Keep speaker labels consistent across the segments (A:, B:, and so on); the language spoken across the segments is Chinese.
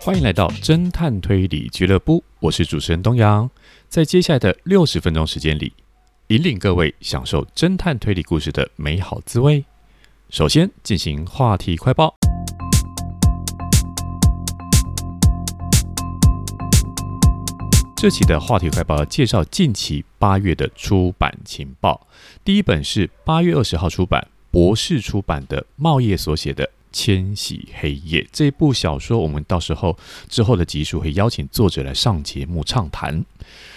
A: 欢迎来到侦探推理俱乐部，我是主持人东阳。在接下来的六十分钟时间里，引领各位享受侦探推理故事的美好滋味。首先进行话题快报。这期的话题快报介绍近期八月的出版情报。第一本是八月二十号出版，博士出版的茂业所写的。千禧黑夜这部小说，我们到时候之后的集数会邀请作者来上节目畅谈。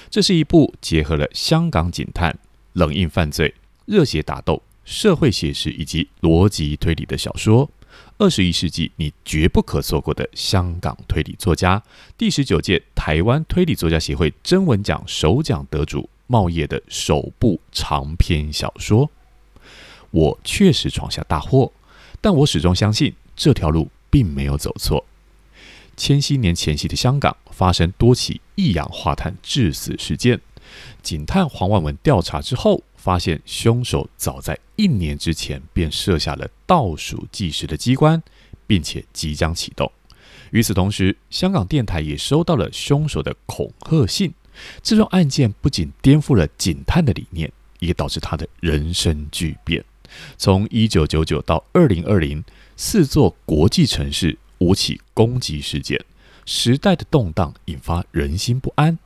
A: 这是一部结合了香港警探、冷硬犯罪、热血打斗、社会写实以及逻辑推理的小说。二十一世纪你绝不可错过的香港推理作家，第十九届台湾推理作家协会征文奖首奖得主茂业的首部长篇小说。我确实闯下大祸。但我始终相信这条路并没有走错。千禧年前夕的香港发生多起一氧化碳致死事件，警探黄万文调查之后，发现凶手早在一年之前便设下了倒数计时的机关，并且即将启动。与此同时，香港电台也收到了凶手的恐吓信。这桩案件不仅颠覆了警探的理念，也导致他的人生巨变。从一九九九到二零二零，四座国际城市五起攻击事件，时代的动荡引发人心不安。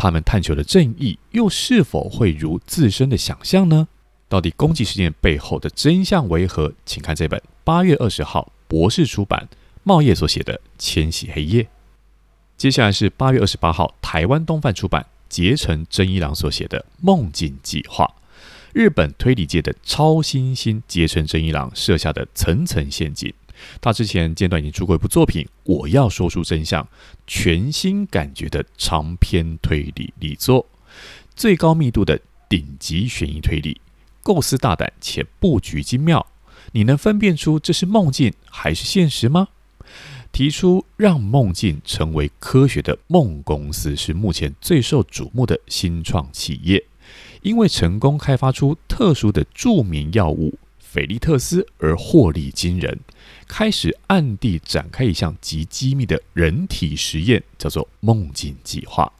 A: 他们探求的正义又是否会如自身的想象呢？到底攻击事件背后的真相为何？请看这本八月二十号博士出版茂业所写的《千禧黑夜》。接下来是八月二十八号台湾东贩出版结城真一郎所写的《梦境计划》。日本推理界的超新星结城真一郎设下的层层陷阱。他之前间断已经出过一部作品《我要说出真相》，全新感觉的长篇推理力作，最高密度的顶级悬疑推理，构思大胆且布局精妙。你能分辨出这是梦境还是现实吗？提出让梦境成为科学的梦公司是目前最受瞩目的新创企业。因为成功开发出特殊的助眠药物斐利特斯而获利惊人，开始暗地展开一项极机密的人体实验，叫做“梦境计划”，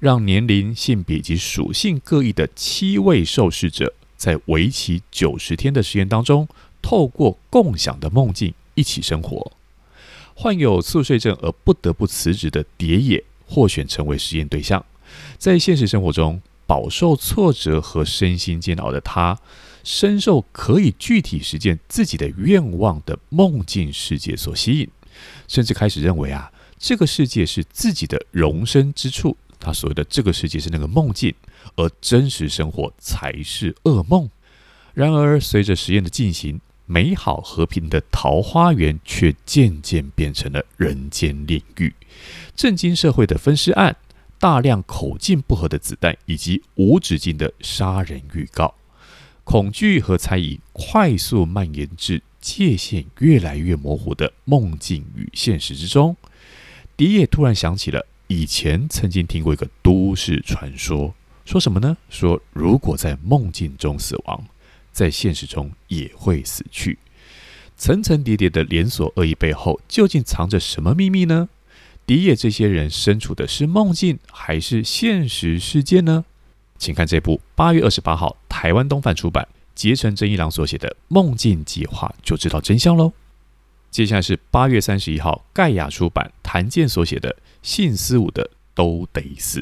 A: 让年龄、性别及属性各异的七位受试者，在为期九十天的实验当中，透过共享的梦境一起生活。患有猝睡症而不得不辞职的蝶野获选成为实验对象，在现实生活中。饱受挫折和身心煎熬的他，深受可以具体实现自己的愿望的梦境世界所吸引，甚至开始认为啊，这个世界是自己的容身之处。他所谓的这个世界是那个梦境，而真实生活才是噩梦。然而，随着实验的进行，美好和平的桃花源却渐渐变成了人间炼狱，震惊社会的分尸案。大量口径不合的子弹，以及无止境的杀人预告，恐惧和猜疑快速蔓延至界限越来越模糊的梦境与现实之中。迪野突然想起了以前曾经听过一个都市传说，说什么呢？说如果在梦境中死亡，在现实中也会死去。层层叠叠的连锁恶意背后，究竟藏着什么秘密呢？迪野这些人身处的是梦境还是现实世界呢？请看这部八月二十八号台湾东贩出版结城真一郎所写的《梦境计划》，就知道真相喽。接下来是八月三十一号盖亚出版谭健所写的《信思武的都得死》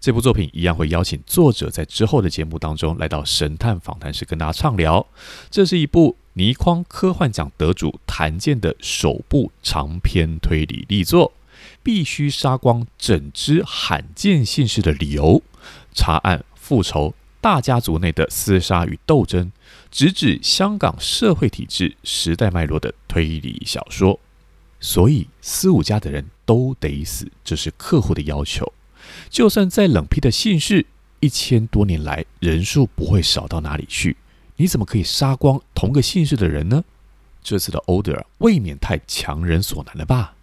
A: 这部作品，一样会邀请作者在之后的节目当中来到神探访谈室跟大家畅聊。这是一部倪匡科幻奖得主谭健的首部长篇推理力作。必须杀光整支罕见姓氏的理由，查案、复仇、大家族内的厮杀与斗争，直指香港社会体制、时代脉络的推理小说。所以，思武家的人都得死，这是客户的要求。就算再冷僻的姓氏，一千多年来人数不会少到哪里去。你怎么可以杀光同个姓氏的人呢？这次的 order 未免太强人所难了吧？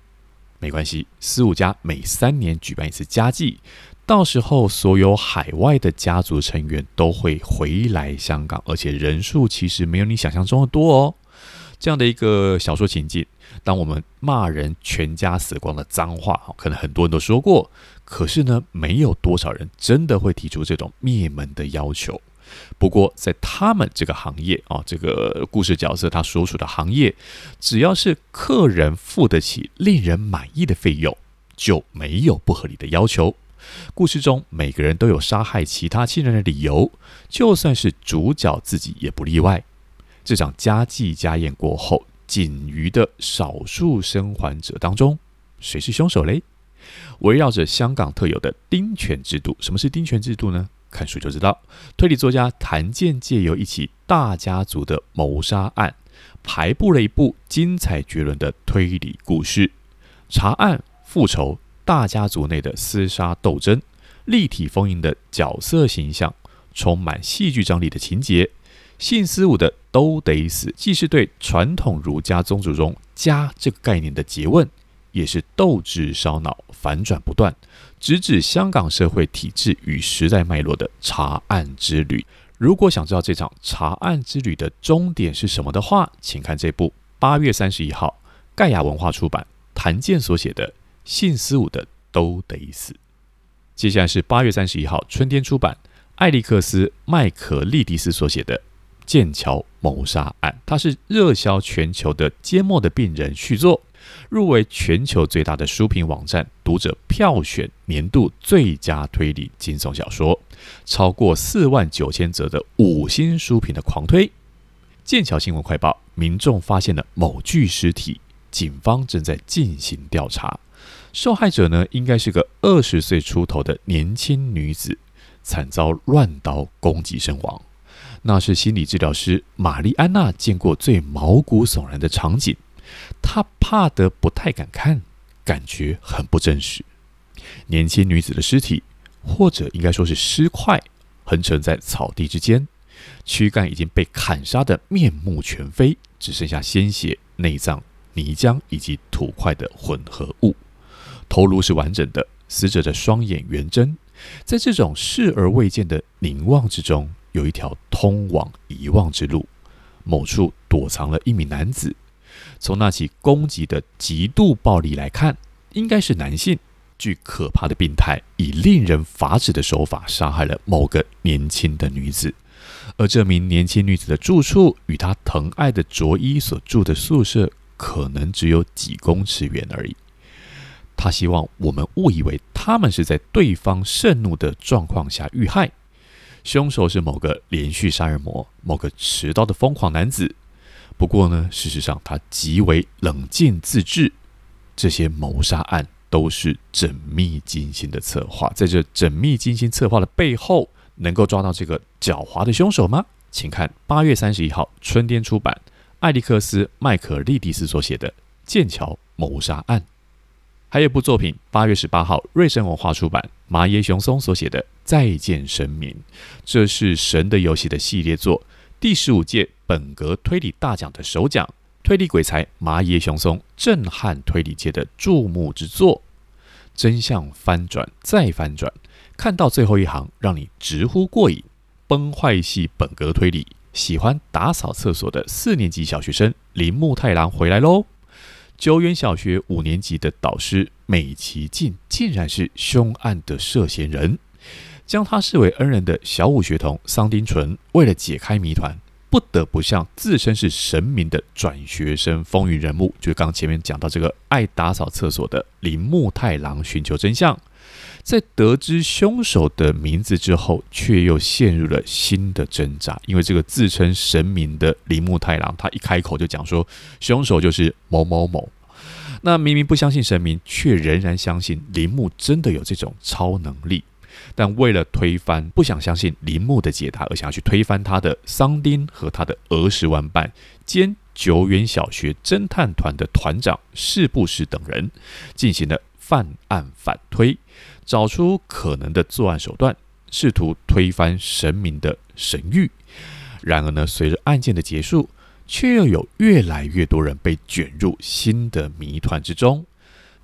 A: 没关系，司务家每三年举办一次家祭，到时候所有海外的家族成员都会回来香港，而且人数其实没有你想象中的多哦。这样的一个小说情境，当我们骂人全家死光的脏话，可能很多人都说过，可是呢，没有多少人真的会提出这种灭门的要求。不过，在他们这个行业啊，这个故事角色他所属的行业，只要是客人付得起令人满意的费用，就没有不合理的要求。故事中每个人都有杀害其他亲人的理由，就算是主角自己也不例外。这场家祭家宴过后，仅余的少数生还者当中，谁是凶手嘞？围绕着香港特有的丁权制度，什么是丁权制度呢？看书就知道，推理作家谭健借由一起大家族的谋杀案，排布了一部精彩绝伦的推理故事。查案、复仇、大家族内的厮杀斗争，立体丰盈的角色形象，充满戏剧张力的情节。姓司务的都得死，既是对传统儒家宗主中“家”这个概念的诘问。也是斗智烧脑、反转不断，直指香港社会体制与时代脉络的查案之旅。如果想知道这场查案之旅的终点是什么的话，请看这部八月三十一号盖亚文化出版谭健所写的《姓司务的都得死》。接下来是八月三十一号春天出版艾利克斯麦可利迪斯所写的《剑桥谋杀案》，它是热销全球的缄默的病人续作。入围全球最大的书评网站读者票选年度最佳推理惊悚小说，超过四万九千则的五星书评的狂推。剑桥新闻快报：民众发现了某具尸体，警方正在进行调查。受害者呢，应该是个二十岁出头的年轻女子，惨遭乱刀攻击身亡。那是心理治疗师玛丽安娜见过最毛骨悚然的场景。她怕得不太敢看，感觉很不真实。年轻女子的尸体，或者应该说是尸块，横陈在草地之间，躯干已经被砍杀得面目全非，只剩下鲜血、内脏、泥浆以及土块的混合物。头颅是完整的，死者的双眼圆睁。在这种视而未见的凝望之中，有一条通往遗忘之路，某处躲藏了一名男子。从那起攻击的极度暴力来看，应该是男性，具可怕的病态，以令人发指的手法杀害了某个年轻的女子。而这名年轻女子的住处与她疼爱的卓一所住的宿舍，可能只有几公尺远而已。他希望我们误以为他们是在对方盛怒的状况下遇害。凶手是某个连续杀人魔，某个持刀的疯狂男子。不过呢，事实上他极为冷静自制，这些谋杀案都是缜密精心的策划。在这缜密精心策划的背后，能够抓到这个狡猾的凶手吗？请看八月三十一号春天出版艾利克斯麦可利迪斯所写的《剑桥谋杀案》。还有部作品，八月十八号瑞声文化出版麻耶雄松所写的《再见神明》，这是《神的游戏》的系列作。第十五届本格推理大奖的首奖，推理鬼才麻耶雄松震撼推理界的注目之作，真相翻转再翻转，看到最后一行让你直呼过瘾。崩坏系本格推理，喜欢打扫厕所的四年级小学生铃木太郎回来喽！九远小学五年级的导师美崎进竟然是凶案的涉嫌人。将他视为恩人的小五学童桑丁纯，为了解开谜团，不得不向自身是神明的转学生风云人物，就刚前面讲到这个爱打扫厕所的铃木太郎寻求真相。在得知凶手的名字之后，却又陷入了新的挣扎，因为这个自称神明的铃木太郎，他一开口就讲说凶手就是某某某。那明明不相信神明，却仍然相信铃木真的有这种超能力。但为了推翻，不想相信铃木的解答，而想要去推翻他的桑丁和他的儿时玩伴兼久远小学侦探团的团长是不是等人，进行了犯案反推，找出可能的作案手段，试图推翻神明的神谕。然而呢，随着案件的结束，却又有越来越多人被卷入新的谜团之中。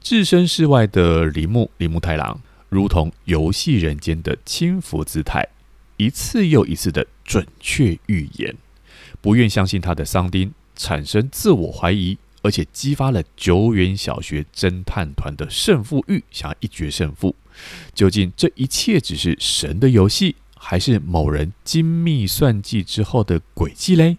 A: 置身事外的铃木铃木太郎，如同游戏人间的轻浮姿态，一次又一次的准确预言，不愿相信他的桑丁产生自我怀疑，而且激发了久远小学侦探团的胜负欲，想要一决胜负。究竟这一切只是神的游戏，还是某人精密算计之后的诡计嘞？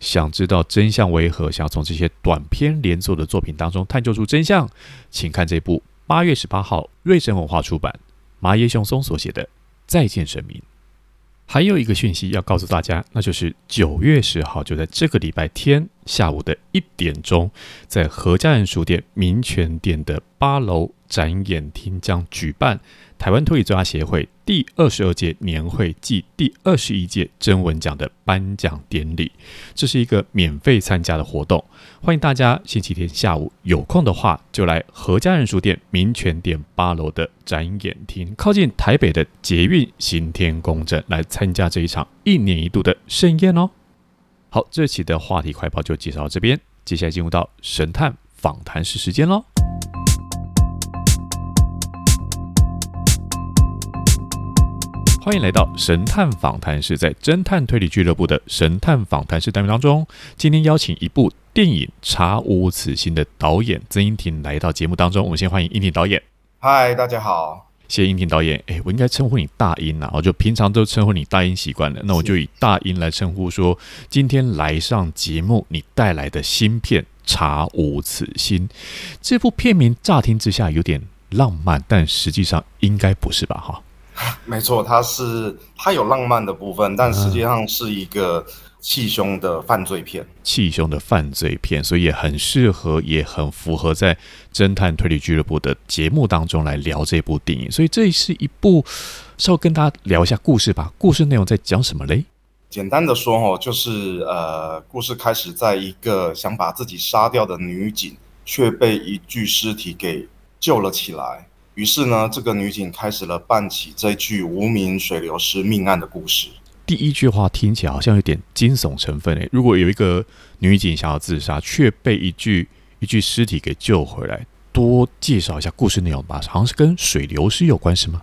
A: 想知道真相为何？想要从这些短篇连作的作品当中探究出真相，请看这部八月十八号瑞声文化出版麻耶雄松所写的《再见神明》。还有一个讯息要告诉大家，那就是九月十号，就在这个礼拜天下午的一点钟，在何家人书店民权店的八楼展演厅将举办台湾推理作家协会第二十二届年会暨第二十一届征文奖的颁奖典礼。这是一个免费参加的活动，欢迎大家星期天下午有空的话，就来何家人书店民权店八楼的展演厅，靠近台北的捷运行天宫站来参加这一场一年一度的盛宴哦。好，这期的话题快报就介绍到这边，接下来进入到神探访谈室时间喽。欢迎来到神探访谈室，在侦探推理俱乐部的神探访谈室单元当中，今天邀请一部电影《查无此心》的导演曾荫庭来到节目当中。我们先欢迎英庭导演。
B: 嗨，大家好，
A: 谢谢英庭导演。哎，我应该称呼你大英啊，我就平常都称呼你大英习惯了，那我就以大英来称呼说，今天来上节目，你带来的新片《查无此心》这部片名乍听之下有点浪漫，但实际上应该不是吧？哈。
B: 没错，它是它有浪漫的部分，但实际上是一个气胸的犯罪片。
A: 气胸的犯罪片，所以也很适合，也很符合在侦探推理俱乐部的节目当中来聊这部电影。所以这是一部，稍微跟大家聊一下故事吧。故事内容在讲什么嘞？
B: 简单的说哦，就是呃，故事开始在一个想把自己杀掉的女警，却被一具尸体给救了起来。于是呢，这个女警开始了办起这具无名水流尸命案的故事。
A: 第一句话听起来好像有点惊悚成分诶。如果有一个女警想要自杀，却被一具一具尸体给救回来，多介绍一下故事内容吧。好像是跟水流尸有关系吗？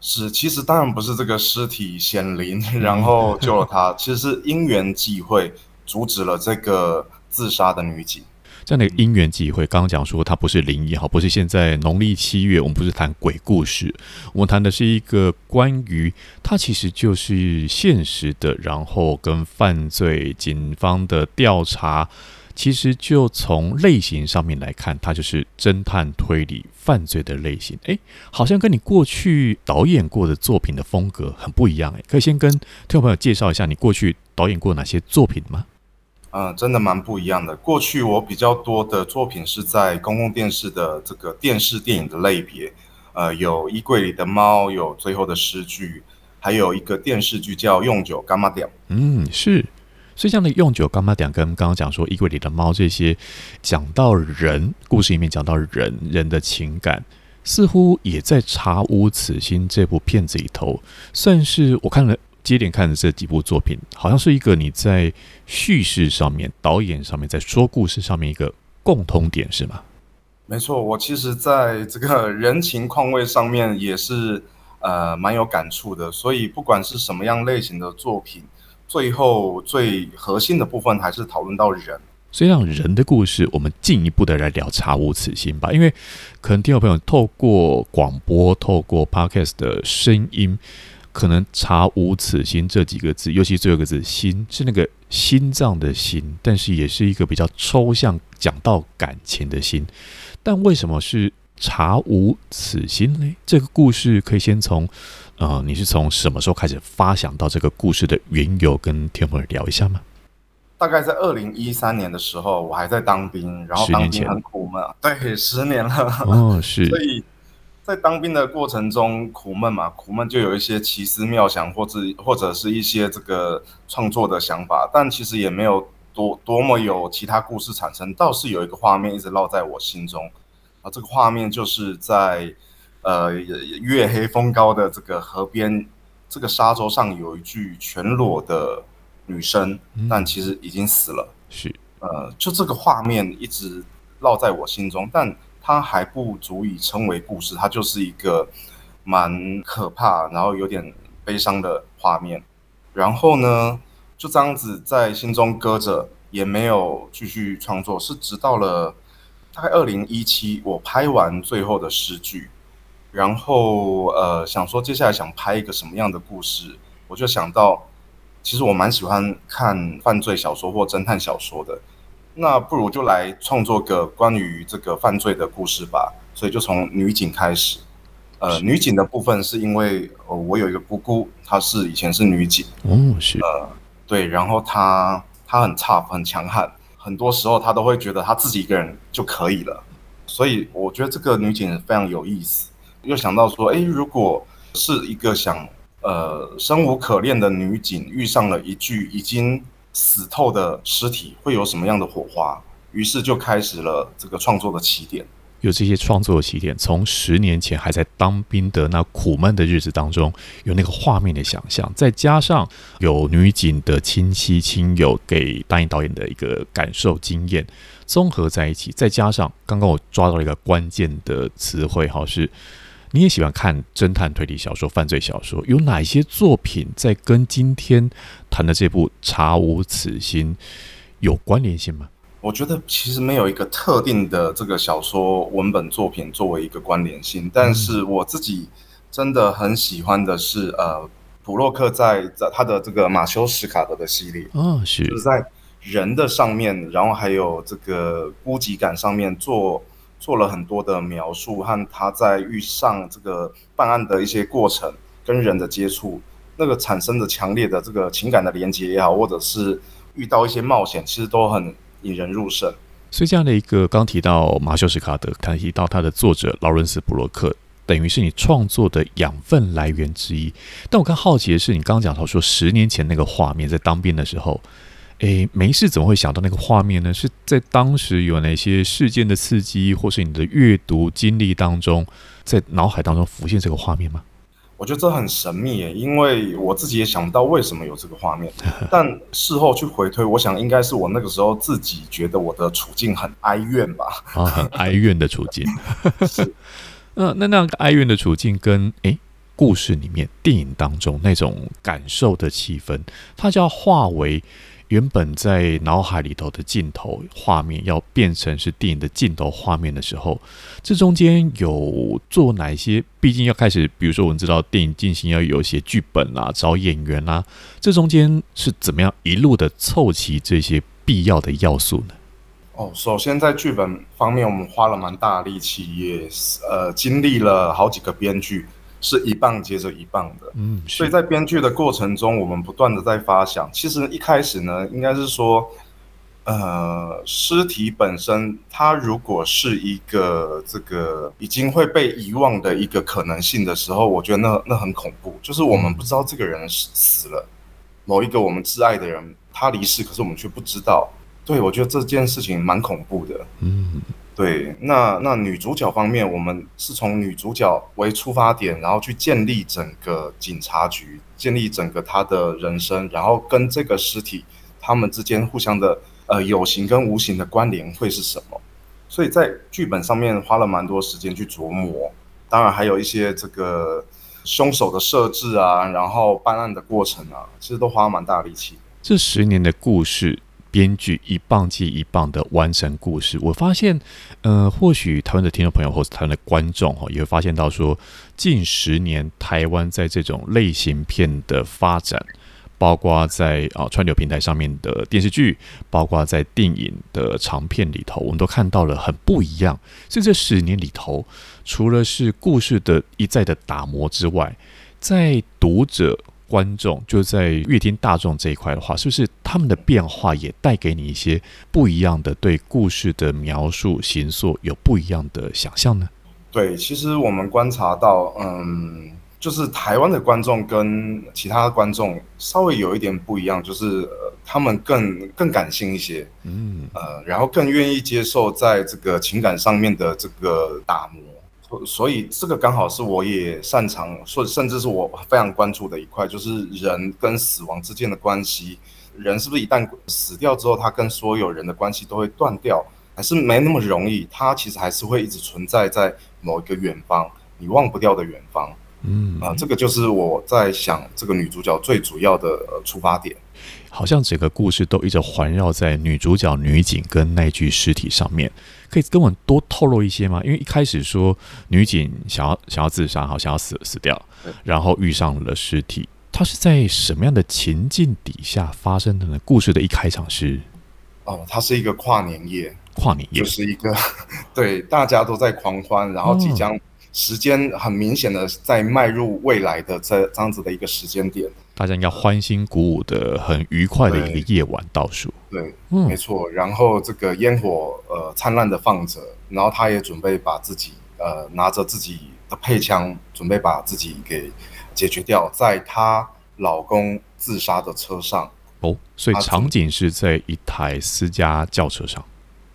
B: 是，其实当然不是这个尸体显灵，然后救了她，其实是因缘际会阻止了这个自杀的女警。
A: 在那个因缘际会，刚刚讲说它不是灵异哈，不是现在农历七月，我们不是谈鬼故事，我们谈的是一个关于它其实就是现实的，然后跟犯罪警方的调查，其实就从类型上面来看，它就是侦探推理犯罪的类型。诶，好像跟你过去导演过的作品的风格很不一样诶，可以先跟听众朋友介绍一下你过去导演过哪些作品吗？
B: 嗯，真的蛮不一样的。过去我比较多的作品是在公共电视的这个电视电影的类别，呃，有衣柜里的猫，有最后的诗句，还有一个电视剧叫《用九柑仔店》。
A: 嗯，是。所以这样的《用九柑仔店》跟刚刚讲说衣柜里的猫这些，讲到人故事里面讲到人人的情感，似乎也在《查无此心》这部片子里头，算是我看了。接连看的这几部作品，好像是一个你在叙事上面、导演上面，在说故事上面一个共通点，是吗？
B: 没错，我其实在这个人情况味上面也是呃蛮有感触的。所以不管是什么样类型的作品，最后最核心的部分还是讨论到人。
A: 所以让人的故事，我们进一步的来聊《查无此心》吧。因为可能听众朋友透过广播、透过 Podcast 的声音。可能查无此心这几个字，尤其最后一个字“心”，是那个心脏的心，但是也是一个比较抽象，讲到感情的心。但为什么是查无此心呢？这个故事可以先从，呃，你是从什么时候开始发想到这个故事的缘由，跟天父聊一下吗？
B: 大概在二零一三年的时候，我还在当兵，然后当兵很苦闷，对，十年了，
A: 哦，是，
B: 所以。在当兵的过程中，苦闷嘛，苦闷就有一些奇思妙想，或者或者是一些这个创作的想法，但其实也没有多多么有其他故事产生，倒是有一个画面一直烙在我心中，啊，这个画面就是在呃月黑风高的这个河边，这个沙洲上有一具全裸的女生，但其实已经死了，
A: 是，
B: 呃，就这个画面一直烙在我心中，但。它还不足以称为故事，它就是一个蛮可怕，然后有点悲伤的画面。然后呢，就这样子在心中搁着，也没有继续创作。是直到了大概二零一七，我拍完最后的诗句，然后呃想说接下来想拍一个什么样的故事，我就想到，其实我蛮喜欢看犯罪小说或侦探小说的。那不如就来创作个关于这个犯罪的故事吧。所以就从女警开始。呃，女警的部分是因为，呃，我有一个姑姑，她是以前是女警。
A: 哦，是。
B: 呃，对，然后她她很 tough，很强悍，很多时候她都会觉得她自己一个人就可以了。所以我觉得这个女警非常有意思。又想到说，诶，如果是一个想呃生无可恋的女警遇上了一具已经死透的尸体，会有什么样的火花？于是就开始了这个创作的起点。
A: 有这些创作的起点，从十年前还在当兵的那苦闷的日子当中，有那个画面的想象，再加上有女警的亲戚亲友给答应导演的一个感受经验，综合在一起，再加上刚刚我抓到了一个关键的词汇，哈，是你也喜欢看侦探推理小说、犯罪小说，有哪些作品在跟今天谈的这部《查无此心》有关联性吗？
B: 我觉得其实没有一个特定的这个小说文本作品作为一个关联性，但是我自己真的很喜欢的是，呃，普洛克在在他的这个马修史卡德的系列，
A: 哦，是，
B: 就是在人的上面，然后还有这个孤寂感上面做做了很多的描述，和他在遇上这个办案的一些过程跟人的接触，那个产生的强烈的这个情感的连接也好，或者是遇到一些冒险，其实都很。引人入胜，
A: 所以这样的一个刚提到马修·史卡德，他提到他的作者劳伦斯·布洛克，等于是你创作的养分来源之一。但我更好奇的是，你刚刚讲到说十年前那个画面，在当兵的时候，诶，没事怎么会想到那个画面呢？是在当时有哪些事件的刺激，或是你的阅读经历当中，在脑海当中浮现这个画面吗？
B: 我觉得这很神秘耶，因为我自己也想不到为什么有这个画面。但事后去回推，我想应该是我那个时候自己觉得我的处境很哀怨吧。
A: 啊，很哀怨的处境。
B: 是。
A: 那那那个哀怨的处境跟诶故事里面电影当中那种感受的气氛，它就要化为。原本在脑海里头的镜头画面，要变成是电影的镜头画面的时候，这中间有做哪些？毕竟要开始，比如说我们知道电影进行要有写剧本、啊，找演员、啊，这中间是怎么样一路的凑齐这些必要的要素呢？
B: 哦，首先在剧本方面，我们花了蛮大力气，也呃经历了好几个编剧。是一棒接着一棒的，嗯，所以在编剧的过程中，我们不断的在发想。其实一开始呢，应该是说，呃，尸体本身，它如果是一个这个已经会被遗忘的一个可能性的时候，我觉得那那很恐怖。就是我们不知道这个人死死了，某一个我们挚爱的人他离世，可是我们却不知道。对，我觉得这件事情蛮恐怖的，嗯。对，那那女主角方面，我们是从女主角为出发点，然后去建立整个警察局，建立整个她的人生，然后跟这个尸体他们之间互相的呃有形跟无形的关联会是什么？所以在剧本上面花了蛮多时间去琢磨，当然还有一些这个凶手的设置啊，然后办案的过程啊，其实都花了蛮大力气。
A: 这十年的故事。编剧一棒接一棒的完成故事，我发现，呃，或许台湾的听众朋友或者台湾的观众哈，也会发现到说，近十年台湾在这种类型片的发展，包括在啊串流平台上面的电视剧，包括在电影的长片里头，我们都看到了很不一样。所以这十年里头，除了是故事的一再的打磨之外，在读者。观众就在乐听大众这一块的话，是不是他们的变化也带给你一些不一样的对故事的描述、形塑有不一样的想象呢？
B: 对，其实我们观察到，嗯，就是台湾的观众跟其他的观众稍微有一点不一样，就是、呃、他们更更感性一些，嗯，呃，然后更愿意接受在这个情感上面的这个打磨。所以这个刚好是我也擅长，甚甚至是我非常关注的一块，就是人跟死亡之间的关系。人是不是一旦死掉之后，他跟所有人的关系都会断掉，还是没那么容易，它其实还是会一直存在在某一个远方，你忘不掉的远方。嗯啊、呃，这个就是我在想这个女主角最主要的、呃、出发点。
A: 好像整个故事都一直环绕在女主角女警跟那具尸体上面，可以跟我们多透露一些吗？因为一开始说女警想要想要自杀，好想要死死掉，然后遇上了尸体，她是在什么样的情境底下发生的呢？故事的一开场是
B: 哦，它是一个跨年夜，
A: 跨年夜
B: 就是一个 对大家都在狂欢，然后即将时间很明显的在迈入未来的这这样子的一个时间点。
A: 大家应该欢欣鼓舞的、很愉快的一个夜晚倒数。
B: 对，嗯、没错。然后这个烟火呃灿烂的放着，然后她也准备把自己呃拿着自己的配枪，准备把自己给解决掉，在她老公自杀的车上。
A: 哦，所以场景是在一台私家轿车上。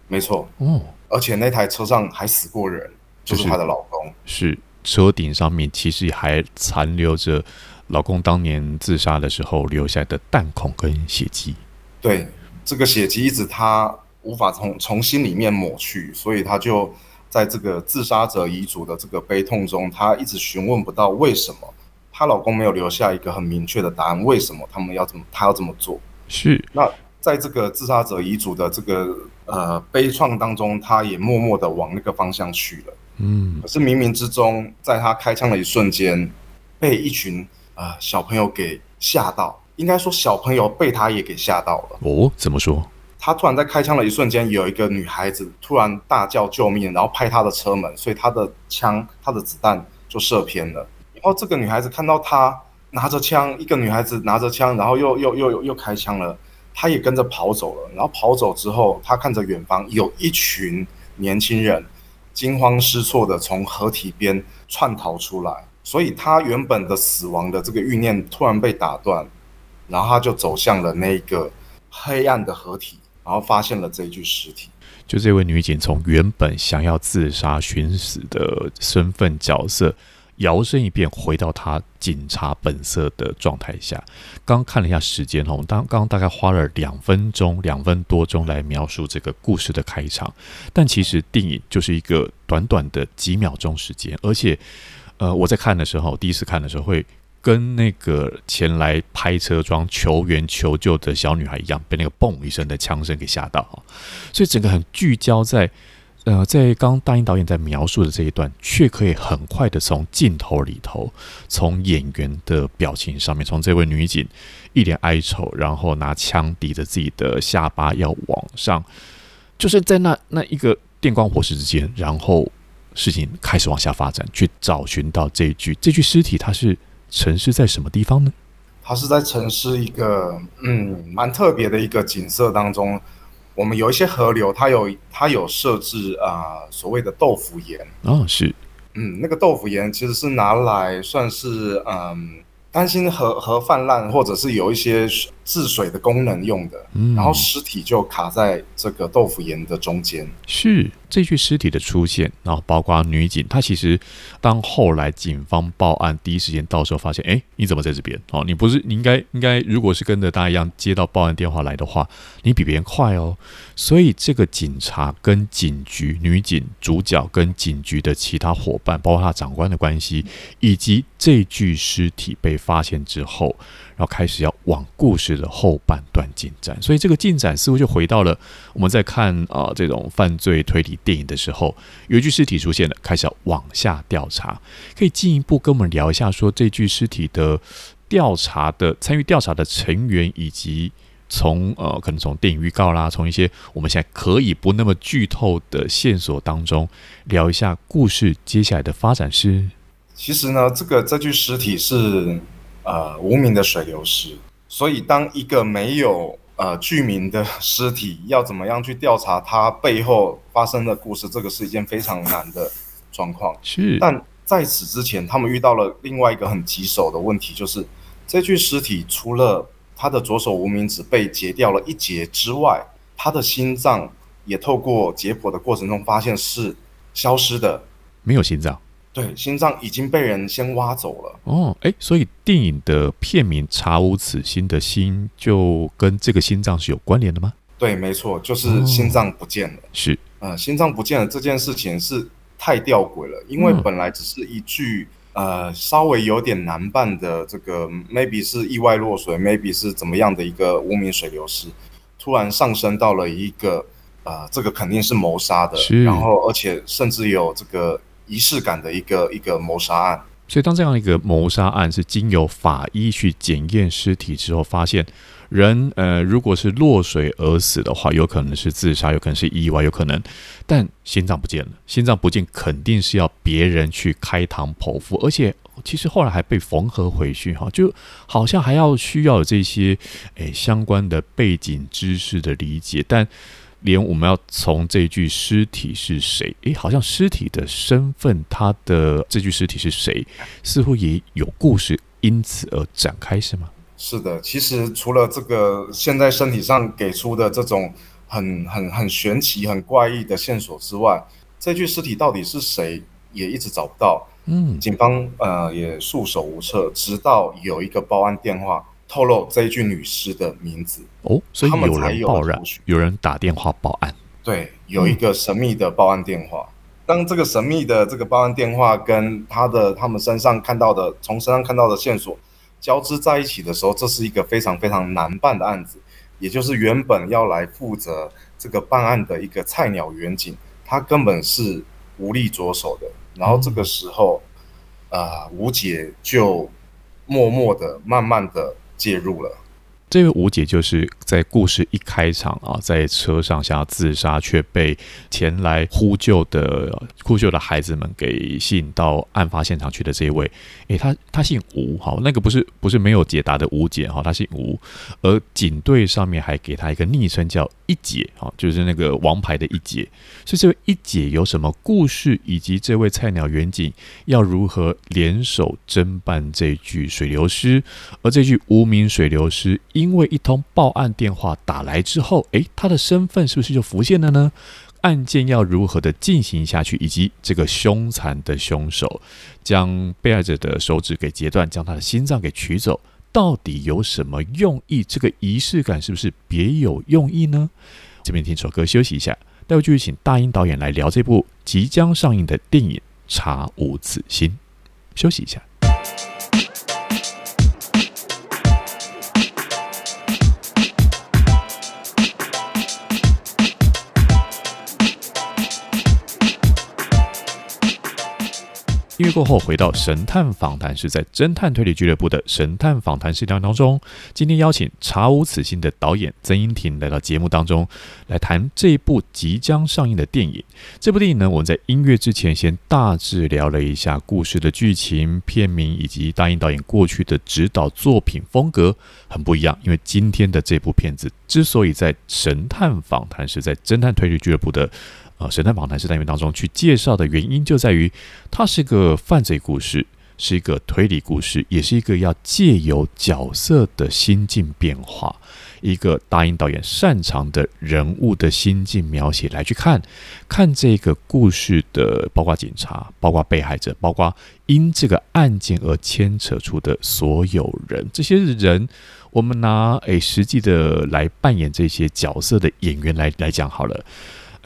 B: 没错。哦，而且那台车上还死过人，就是她的老公。
A: 是车顶上面其实还残留着。老公当年自杀的时候留下的弹孔跟血迹，
B: 对，这个血迹一直他无法从从心里面抹去，所以他就在这个自杀者遗嘱的这个悲痛中，他一直询问不到为什么她老公没有留下一个很明确的答案，为什么他们要这么他要这么做？
A: 是。
B: 那在这个自杀者遗嘱的这个呃悲怆当中，他也默默的往那个方向去了。嗯，可是冥冥之中，在他开枪的一瞬间，被一群。啊、呃，小朋友给吓到，应该说小朋友被他也给吓到了。
A: 哦，怎么说？
B: 他突然在开枪的一瞬间，有一个女孩子突然大叫救命，然后拍他的车门，所以他的枪、他的子弹就射偏了。然后这个女孩子看到他拿着枪，一个女孩子拿着枪，然后又又又又又开枪了，他也跟着跑走了。然后跑走之后，他看着远方有一群年轻人惊慌失措的从河堤边窜逃出来。所以他原本的死亡的这个欲念突然被打断，然后他就走向了那个黑暗的合体，然后发现了这具尸体。
A: 就这位女警从原本想要自杀寻死的身份角色，摇身一变回到她警察本色的状态下。刚看了一下时间，我们刚刚大概花了两分钟、两分多钟来描述这个故事的开场，但其实电影就是一个短短的几秒钟时间，而且。呃，我在看的时候，第一次看的时候，会跟那个前来拍车窗求援求救的小女孩一样，被那个嘣一声的枪声给吓到。所以整个很聚焦在，呃，在刚大英导演在描述的这一段，却可以很快的从镜头里头，从演员的表情上面，从这位女警一脸哀愁，然后拿枪抵着自己的下巴要往上，就是在那那一个电光火石之间，然后。事情开始往下发展，去找寻到这具这具尸体，它是沉尸在什么地方呢？
B: 它是在沉尸一个嗯蛮特别的一个景色当中。我们有一些河流，它有它有设置啊、呃、所谓的豆腐岩
A: 哦，是
B: 嗯那个豆腐岩其实是拿来算是嗯。担心河河泛滥，或者是有一些治水的功能用的，嗯，然后尸体就卡在这个豆腐岩的中间。
A: 是这具尸体的出现，然后包括女警，她其实当后来警方报案第一时间到时候发现，哎，你怎么在这边？哦，你不是你应该应该，如果是跟着大家一样接到报案电话来的话，你比别人快哦。所以这个警察跟警局女警主角跟警局的其他伙伴，包括他长官的关系，以及这具尸体被。发现之后，然后开始要往故事的后半段进展，所以这个进展似乎就回到了我们在看啊、这种犯罪推理电影的时候，有一具尸体出现了，开始要往下调查，可以进一步跟我们聊一下，说这具尸体的调查的参与调查的成员，以及从呃可能从电影预告啦，从一些我们现在可以不那么剧透的线索当中聊一下故事接下来的发展是。
B: 其实呢，这个这具尸体是。呃，无名的水流尸，所以当一个没有呃具名的尸体，要怎么样去调查它背后发生的故事，这个是一件非常难的状况。
A: 是，
B: 但在此之前，他们遇到了另外一个很棘手的问题，就是这具尸体除了他的左手无名指被截掉了一截之外，他的心脏也透过解剖的过程中发现是消失的，
A: 没有心脏。
B: 对，心脏已经被人先挖走了。
A: 哦，哎，所以电影的片名“查无此心”的心，就跟这个心脏是有关联的吗？
B: 对，没错，就是心脏不见了。
A: 哦、是，
B: 呃，心脏不见了这件事情是太吊诡了，因为本来只是一具呃稍微有点难办的这个，maybe 是意外落水，maybe 是怎么样的一个无名水流失，突然上升到了一个呃，这个肯定是谋杀的，
A: 是
B: 然后而且甚至有这个仪式感的一个一个谋杀案。
A: 所以当这样一个谋杀案是经由法医去检验尸体之后，发现。人呃，如果是落水而死的话，有可能是自杀，有可能是意外，有可能，但心脏不见了，心脏不见肯定是要别人去开膛剖腹，而且其实后来还被缝合回去哈，就好像还要需要这些诶相关的背景知识的理解，但连我们要从这具尸体是谁，诶，好像尸体的身份，他的这具尸体是谁，似乎也有故事因此而展开，是吗？
B: 是的，其实除了这个现在身体上给出的这种很很很玄奇、很怪异的线索之外，这具尸体到底是谁也一直找不到。嗯，警方呃也束手无策，直到有一个报案电话透露这一具女尸的名字。
A: 哦，所以有人报案，有人打电话报案。
B: 对，有一个神秘的报案电话。嗯，当这个神秘的这个报案电话跟他的他们身上看到的，从身上看到的线索。交织在一起的时候，这是一个非常非常难办的案子，也就是原本要来负责这个办案的一个菜鸟员警，他根本是无力着手的。然后这个时候，啊、呃，吴姐就默默的、慢慢的介入了。
A: 这位吴姐就是在故事一开场啊，在车上想要自杀，却被前来呼救的呼救的孩子们给吸引到案发现场去的这一位。诶，他他姓吴，好，那个不是不是没有解答的吴姐哈，他姓吴。而警队上面还给他一个昵称叫一姐，哈，就是那个王牌的一姐。所以这位一姐有什么故事，以及这位菜鸟员警要如何联手侦办这具水流尸，而这具无名水流尸因为一通报案电话打来之后，诶，他的身份是不是就浮现了呢？案件要如何的进行下去，以及这个凶残的凶手将被害者的手指给截断，将他的心脏给取走，到底有什么用意？这个仪式感是不是别有用意呢？这边听首歌休息一下，待会继续请大英导演来聊这部即将上映的电影《查无此心》。休息一下。音乐过后，回到神探访谈室，在侦探推理俱乐部的神探访谈室当中，今天邀请《查无此心》的导演曾英庭来到节目当中，来谈这一部即将上映的电影。这部电影呢，我们在音乐之前先大致聊了一下故事的剧情、片名以及大英导演过去的指导作品风格很不一样。因为今天的这部片子之所以在神探访谈室，在侦探推理俱乐部的。呃，神探访谈室单元当中去介绍的原因，就在于它是一个犯罪故事，是一个推理故事，也是一个要借由角色的心境变化，一个大英导演擅长的人物的心境描写来去看，看这个故事的，包括警察，包括被害者，包括因这个案件而牵扯出的所有人，这些人，我们拿诶实际的来扮演这些角色的演员来来讲好了。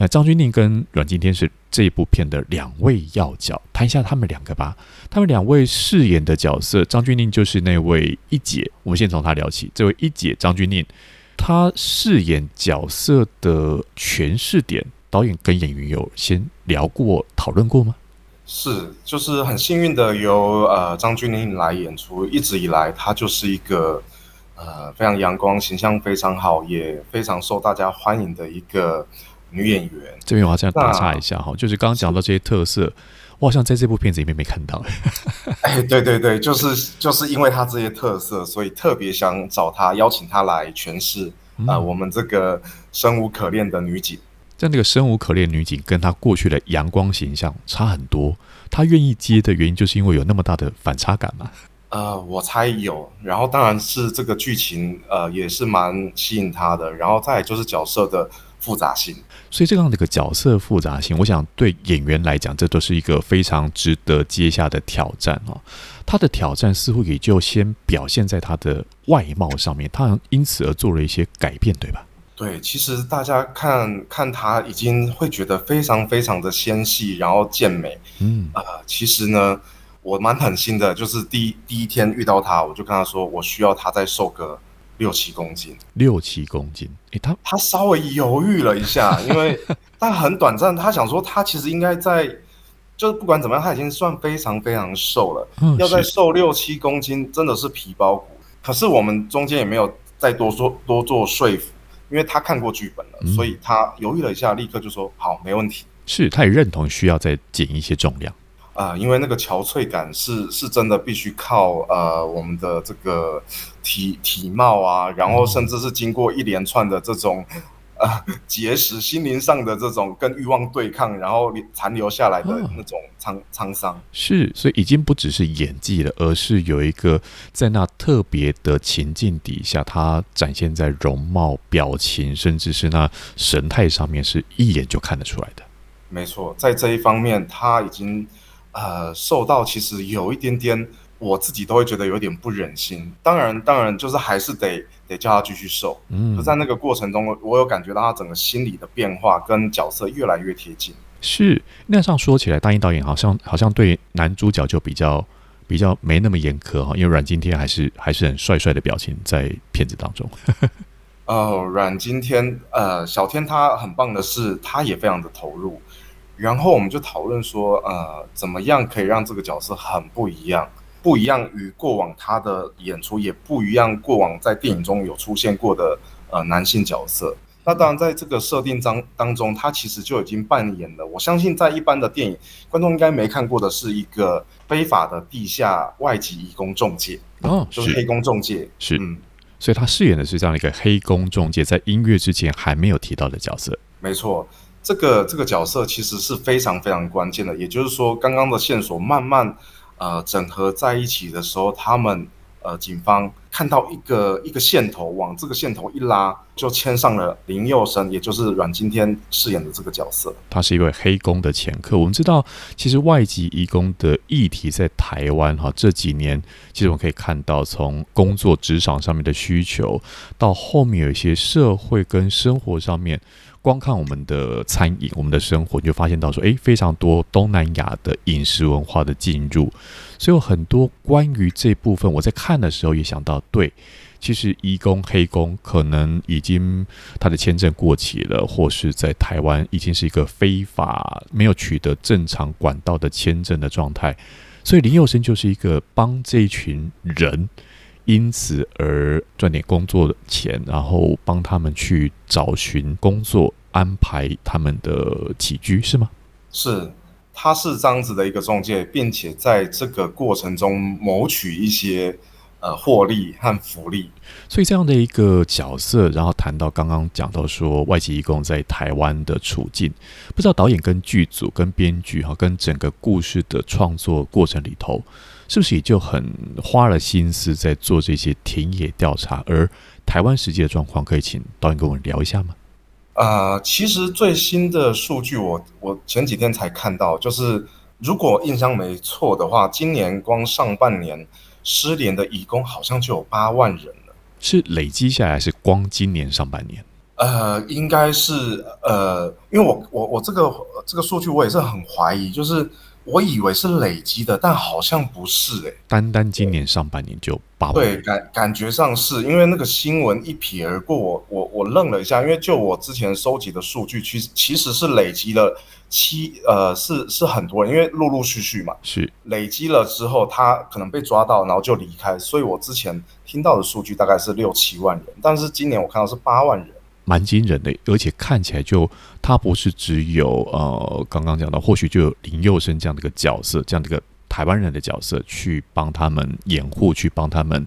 A: 呃，张钧甯跟阮经天是这一部片的两位要角，谈一下他们两个吧。他们两位饰演的角色，张钧甯就是那位一姐，我们先从她聊起。这位一姐张钧甯，她饰演角色的诠释点，导演跟演员有先聊过、讨论过吗？
B: 是，就是很幸运的由呃张钧甯来演出，一直以来她就是一个呃非常阳光、形象非常好，也非常受大家欢迎的一个。女演员
A: 这边我要这样打岔一下哈，就是刚刚讲到这些特色，我好像在这部片子里面没看到。
B: 哎，对对对，就是就是因为他这些特色，所以特别想找他，邀请他来诠释啊、嗯呃，我们这个生无可恋的女警。
A: 在那个生无可恋女警跟她过去的阳光形象差很多，她愿意接的原因就是因为有那么大的反差感嘛？
B: 呃，我猜有，然后当然是这个剧情呃也是蛮吸引她的，然后再就是角色的。复杂性，
A: 所以这样的一个角色复杂性，我想对演员来讲，这都是一个非常值得接下的挑战哦。他的挑战似乎也就先表现在他的外貌上面，他因此而做了一些改变，对吧？
B: 对，其实大家看看他已经会觉得非常非常的纤细，然后健美。嗯啊、呃，其实呢，我蛮狠心的，就是第一第一天遇到他，我就跟他说，我需要他再瘦个六七公斤。
A: 六七公斤，诶，他
B: 他稍微犹豫了一下，因为但很短暂，他想说他其实应该在，就是不管怎么样，他已经算非常非常瘦了，嗯、要再瘦六七公斤真的是皮包骨。可是我们中间也没有再多说多做说服。因为他看过剧本了，嗯、所以他犹豫了一下，立刻就说：“好，没问题。”
A: 是，他也认同需要再减一些重量
B: 啊、呃，因为那个憔悴感是是真的，必须靠呃我们的这个体体貌啊，然后甚至是经过一连串的这种。啊，节食，心灵上的这种跟欲望对抗，然后残留下来的那种沧沧桑，
A: 是，所以已经不只是演技了，而是有一个在那特别的情境底下，他展现在容貌、表情，甚至是那神态上面，是一眼就看得出来的。
B: 没错，在这一方面，他已经呃受到其实有一点点。我自己都会觉得有点不忍心，当然，当然就是还是得得叫他继续瘦。嗯，就在那个过程中，我有感觉到他整个心理的变化跟角色越来越贴近。
A: 是，那这样说起来，大英导演好像好像对男主角就比较比较没那么严苛哈，因为阮经天还是还是很帅帅的表情在片子当中。
B: 哦，阮经天，呃，小天他很棒的是，他也非常的投入。然后我们就讨论说，呃，怎么样可以让这个角色很不一样。不一样于过往他的演出，也不一样过往在电影中有出现过的呃男性角色。那当然，在这个设定当当中，他其实就已经扮演了。我相信在一般的电影观众应该没看过的是一个非法的地下外籍移工中介
A: 哦，
B: 就是黑工中介
A: 是，嗯，所以他饰演的是这样一个黑工中介，在音乐之前还没有提到的角色。
B: 没错，这个这个角色其实是非常非常关键的。也就是说，刚刚的线索慢慢。呃，整合在一起的时候，他们呃，警方看到一个一个线头，往这个线头一拉，就牵上了林佑生，也就是阮经天饰演的这个角色。
A: 他是一位黑工的前客。我们知道，其实外籍移工的议题在台湾哈，这几年其实我们可以看到，从工作职场上面的需求，到后面有一些社会跟生活上面。光看我们的餐饮，我们的生活，你就发现到说，诶，非常多东南亚的饮食文化的进入，所以有很多关于这部分，我在看的时候也想到，对，其实移工、黑工可能已经他的签证过期了，或是在台湾已经是一个非法没有取得正常管道的签证的状态，所以林佑生就是一个帮这一群人。因此而赚点工作的钱，然后帮他们去找寻工作，安排他们的起居，是吗？
B: 是，他是这样子的一个中介，并且在这个过程中谋取一些呃获利和福利。
A: 所以这样的一个角色，然后谈到刚刚讲到说外籍义工在台湾的处境，不知道导演跟剧组、跟编剧哈，跟整个故事的创作过程里头。是不是也就很花了心思在做这些田野调查？而台湾实际的状况，可以请导演跟我们聊一下吗？
B: 呃，其实最新的数据我我前几天才看到，就是如果印象没错的话，今年光上半年失联的义工好像就有八万人了。
A: 是累积下来，是光今年上半年？
B: 呃，应该是呃，因为我我我这个这个数据我也是很怀疑，就是。我以为是累积的，但好像不是诶、欸。
A: 单单今年上半年就八万。
B: 对，感感觉上是因为那个新闻一瞥而过，我我我愣了一下，因为就我之前收集的数据，其实其实是累积了七呃，是是很多人，因为陆陆续续嘛，
A: 是
B: 累积了之后，他可能被抓到，然后就离开，所以我之前听到的数据大概是六七万人，但是今年我看到是八万人。
A: 蛮惊人的，而且看起来就他不是只有呃刚刚讲到，或许就有林佑生这样的一个角色，这样的一个台湾人的角色去帮他们掩护，去帮他们，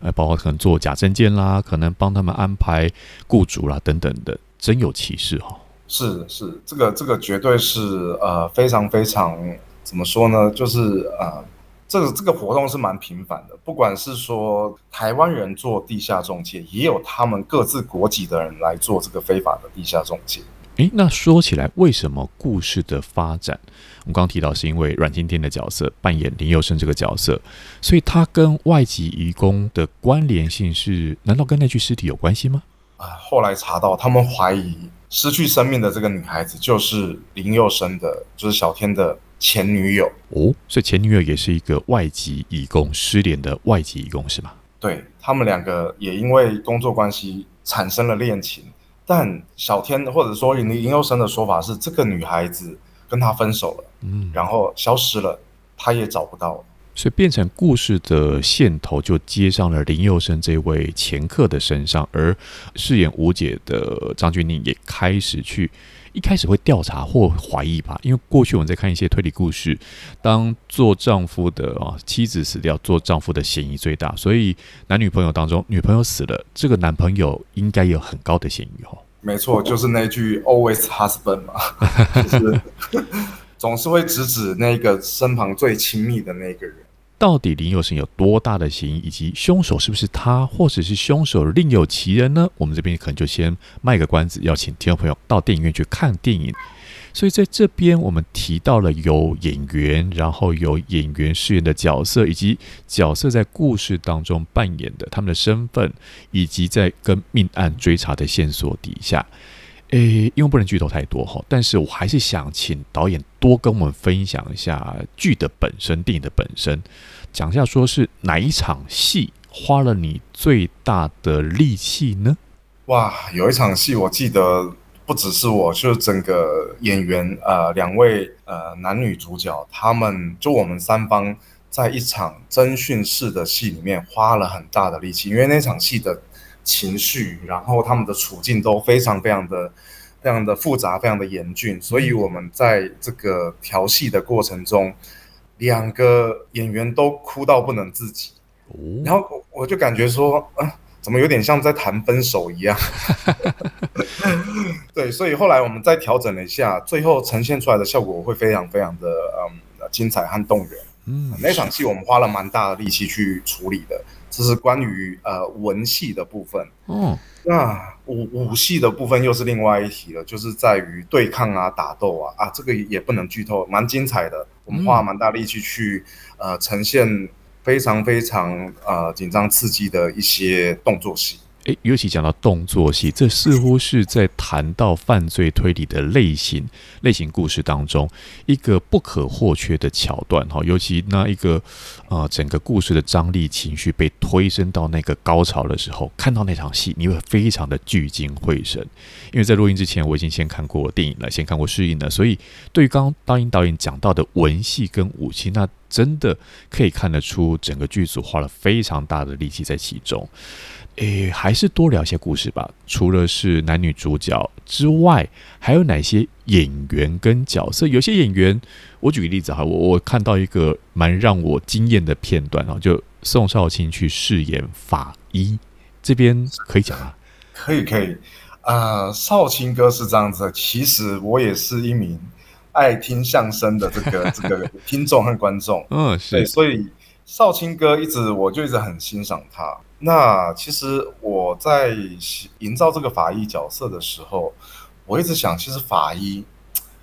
A: 呃，包括可能做假证件啦，可能帮他们安排雇主啦等等的，真有其事哈、哦。
B: 是是，这个这个绝对是呃非常非常怎么说呢？就是呃。这个这个活动是蛮频繁的，不管是说台湾人做地下中介，也有他们各自国籍的人来做这个非法的地下中介。
A: 诶，那说起来，为什么故事的发展，我们刚刚提到是因为阮经天的角色扮演林佑生这个角色，所以他跟外籍移工的关联性是？难道跟那具尸体有关系吗？
B: 啊、呃，后来查到他们怀疑失去生命的这个女孩子就是林佑生的，就是小天的前女友
A: 哦，所以前女友也是一个外籍义工，失联的外籍义工是吗？
B: 对，他们两个也因为工作关系产生了恋情，但小天或者说林林佑生的说法是，这个女孩子跟他分手了，嗯，然后消失了，他也找不到。
A: 所以变成故事的线头就接上了林佑生这位前客的身上，而饰演吴姐的张钧甯也开始去一开始会调查或怀疑吧，因为过去我们在看一些推理故事，当做丈夫的啊妻子死掉，做丈夫的嫌疑最大，所以男女朋友当中女朋友死了，这个男朋友应该有很高的嫌疑哦。
B: 没错，就是那句 always husband 嘛，就是 总是会直指那个身旁最亲密的那个人。
A: 到底林佑生有多大的嫌疑，以及凶手是不是他，或者是凶手另有其人呢？我们这边可能就先卖个关子，邀请听众朋友到电影院去看电影。所以在这边，我们提到了有演员，然后有演员饰演的角色，以及角色在故事当中扮演的他们的身份，以及在跟命案追查的线索底下。诶，因为不能剧透太多哈，但是我还是想请导演多跟我们分享一下剧的本身、电影的本身，讲一下说是哪一场戏花了你最大的力气呢？
B: 哇，有一场戏我记得不只是我，就是整个演员呃两位呃男女主角，他们就我们三方在一场侦讯室的戏里面花了很大的力气，因为那场戏的。情绪，然后他们的处境都非常非常的、非常的复杂，非常的严峻，所以我们在这个调戏的过程中，两个演员都哭到不能自己，然后我就感觉说，啊，怎么有点像在谈分手一样？对，所以后来我们再调整了一下，最后呈现出来的效果会非常非常的嗯精彩和动人。嗯，那场戏我们花了蛮大的力气去处理的。这是关于呃文戏的部分，嗯，那武武戏的部分又是另外一题了，就是在于对抗啊、打斗啊，啊，这个也不能剧透，蛮精彩的。我们花蛮大力气去呃呈现非常非常呃紧张刺激的一些动作戏。
A: 诶，尤其讲到动作戏，这似乎是在谈到犯罪推理的类型类型故事当中一个不可或缺的桥段哈。尤其那一个呃，整个故事的张力情绪被推升到那个高潮的时候，看到那场戏，你会非常的聚精会神。因为在录音之前，我已经先看过电影了，先看过试映了，所以对于刚刚导演导演讲到的文戏跟武戏，那真的可以看得出整个剧组花了非常大的力气在其中。诶，还是多聊些故事吧。除了是男女主角之外，还有哪些演员跟角色？有些演员，我举个例子哈，我我看到一个蛮让我惊艳的片段啊，就宋少卿去饰演法医，这边可以讲吗？
B: 可以可以。呃，少卿哥是这样子的，其实我也是一名爱听相声的这个 这个听众和观众。嗯，是。所以少卿哥一直我就一直很欣赏他。那其实我在营造这个法医角色的时候，我一直想，其实法医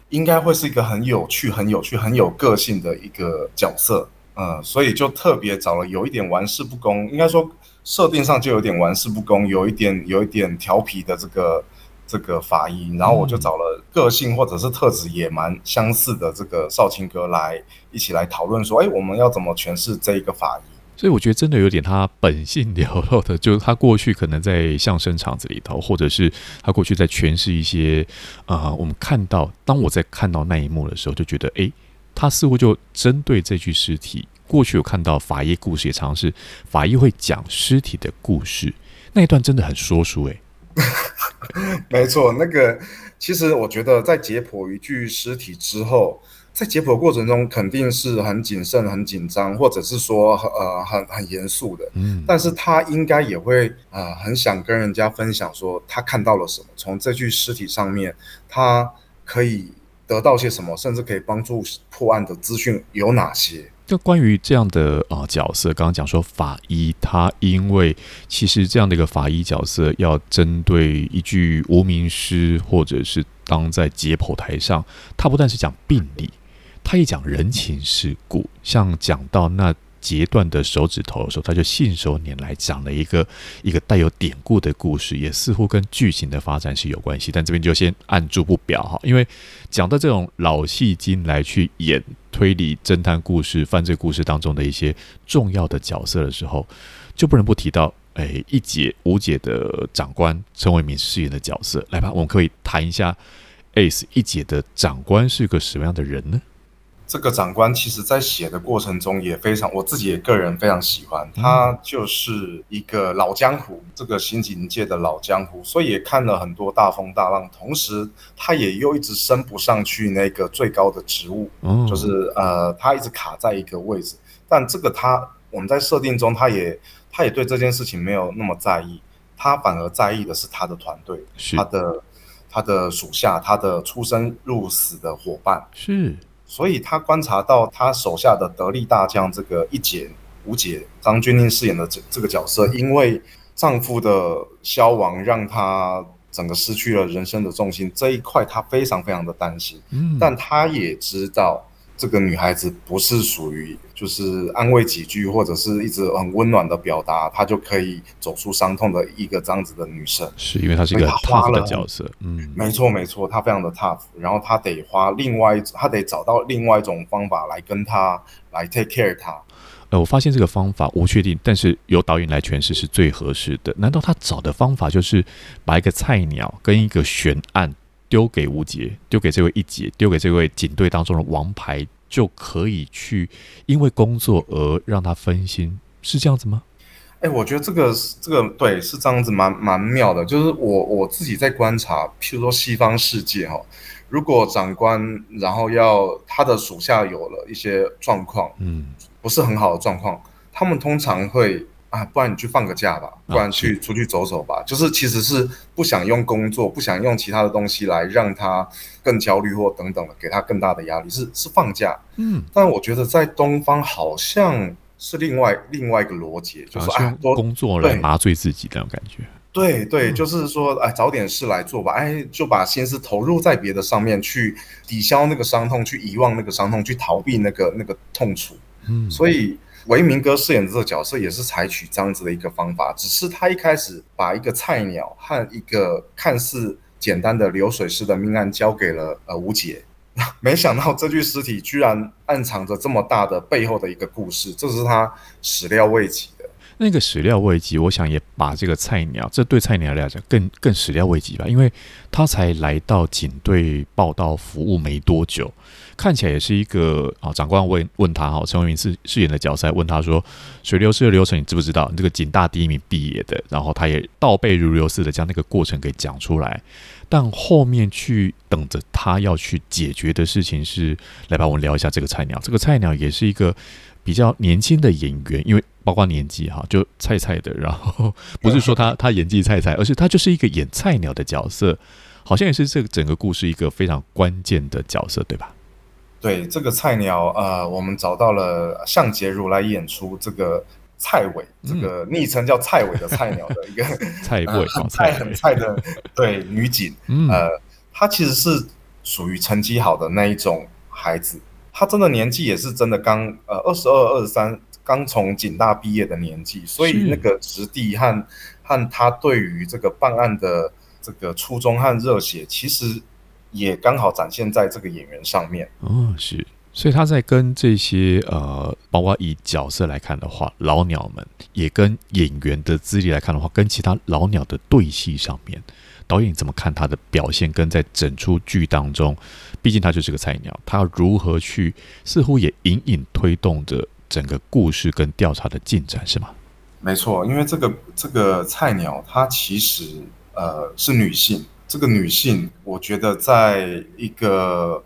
B: 应该会是一个很有趣、很有趣、很有个性的一个角色，嗯，所以就特别找了有一点玩世不恭，应该说设定上就有点玩世不恭，有一点有一点调皮的这个这个法医，然后我就找了个性或者是特质也蛮相似的这个少卿哥来一起来讨论说，哎，我们要怎么诠释这一个法医？
A: 所以我觉得真的有点他本性流露的，就是他过去可能在相声场子里头，或者是他过去在诠释一些啊、我们看到，当我在看到那一幕的时候，就觉得，诶，他似乎就针对这具尸体，过去有看到法医故事，也尝试法医会讲尸体的故事，那一段真的很说书，诶。
B: 没错，那个其实我觉得在解剖一具尸体之后。在解剖过程中，肯定是很谨慎、很紧张，或者是说，呃，很很严肃的。嗯，但是他应该也会，呃，很想跟人家分享说他看到了什么，从这具尸体上面，他可以得到些什么，甚至可以帮助破案的资讯有哪些？
A: 就关于这样的啊、呃、角色，刚刚讲说法医，他因为其实这样的一个法医角色，要针对一具无名尸，或者是当在解剖台上，他不但是讲病理。他一讲人情世故，像讲到那截断的手指头的时候，他就信手拈来讲了一个一个带有典故的故事，也似乎跟剧情的发展是有关系。但这边就先按住不表哈，因为讲到这种老戏精来去演推理侦探故事、犯罪故事当中的一些重要的角色的时候，就不能不提到哎一姐无解的长官陈为民饰演的角色。来吧，我们可以谈一下 Ace 一姐的长官是个什么样的人呢？
B: 这个长官其实，在写的过程中也非常，我自己也个人非常喜欢。他就是一个老江湖，这个刑警界的老江湖，所以也看了很多大风大浪。同时，他也又一直升不上去那个最高的职务，就是呃，他一直卡在一个位置。但这个他，我们在设定中，他也他也对这件事情没有那么在意，他反而在意的是他的团队，他的他的属下，他的出生入死的伙伴
A: 是。
B: 所以他观察到他手下的得力大将这个一姐吴姐张钧甯饰演的这这个角色，因为丈夫的消亡让她整个失去了人生的重心，这一块她非常非常的担心。嗯，但她也知道。这个女孩子不是属于就是安慰几句或者是一直很温暖的表达，她就可以走出伤痛的一个这样子的女生，
A: 是因为她是一个 tough 的角色。嗯，
B: 没错没错，她非常的 tough，然后她得花另外一，她得找到另外一种方法来跟她来 take care 她。
A: 呃，我发现这个方法我不确定，但是由导演来诠释是最合适的。难道他找的方法就是把一个菜鸟跟一个悬案？丢给吴杰，丢给这位一姐，丢给这位警队当中的王牌，就可以去因为工作而让他分心，是这样子吗？
B: 哎、欸，我觉得这个这个对是这样子蛮，蛮蛮妙的。就是我我自己在观察，譬如说西方世界哈，如果长官然后要他的属下有了一些状况，嗯，不是很好的状况，他们通常会。啊，不然你去放个假吧，不然去出去走走吧。就是其实是不想用工作，不想用其他的东西来让他更焦虑或等等的，给他更大的压力，是是放假。嗯，但我觉得在东方好像是另外另外一个逻辑，就是啊，
A: 工作来麻醉自己的那种感觉。
B: 对对，就是说，哎，找点事来做吧，哎，就把心思投入在别的上面，去抵消那个伤痛，去遗忘那个伤痛，去逃避那个那个痛楚。嗯，所以。维明哥饰演的这个角色也是采取这样子的一个方法，只是他一开始把一个菜鸟和一个看似简单的流水式的命案交给了呃吴姐，没想到这具尸体居然暗藏着这么大的背后的一个故事，这是他始料未及的。
A: 那个始料未及，我想也把这个菜鸟，这对菜鸟来讲更更始料未及吧，因为他才来到警队报道服务没多久。看起来也是一个啊，长官问问他哈，陈伟民饰饰演的角色问他说：“水流尸的流程你知不知道？你这个警大第一名毕业的，然后他也倒背如流似的将那个过程给讲出来。但后面去等着他要去解决的事情是，来吧，我们聊一下这个菜鸟。这个菜鸟也是一个比较年轻的演员，因为包括年纪哈，就菜菜的。然后不是说他他演技菜菜，而是他就是一个演菜鸟的角色，好像也是这个整个故事一个非常关键的角色，对吧？”
B: 对这个菜鸟，呃，我们找到了向杰如来演出这个菜尾，嗯、这个昵称叫菜尾的菜鸟的一个
A: 菜尾、呃，
B: 很菜很菜的对女警，嗯、呃，她其实是属于成绩好的那一种孩子，她真的年纪也是真的刚呃二十二二十三，刚从警大毕业的年纪，所以那个质地和和她对于这个办案的这个初衷和热血，其实。也刚好展现在这个演员上面
A: 哦，是，所以他在跟这些呃，包括以角色来看的话，老鸟们也跟演员的资历来看的话，跟其他老鸟的对戏上面，导演怎么看他的表现？跟在整出剧当中，毕竟他就是个菜鸟，他如何去，似乎也隐隐推动着整个故事跟调查的进展，是吗？
B: 没错，因为这个这个菜鸟，她其实呃是女性。这个女性，我觉得在一个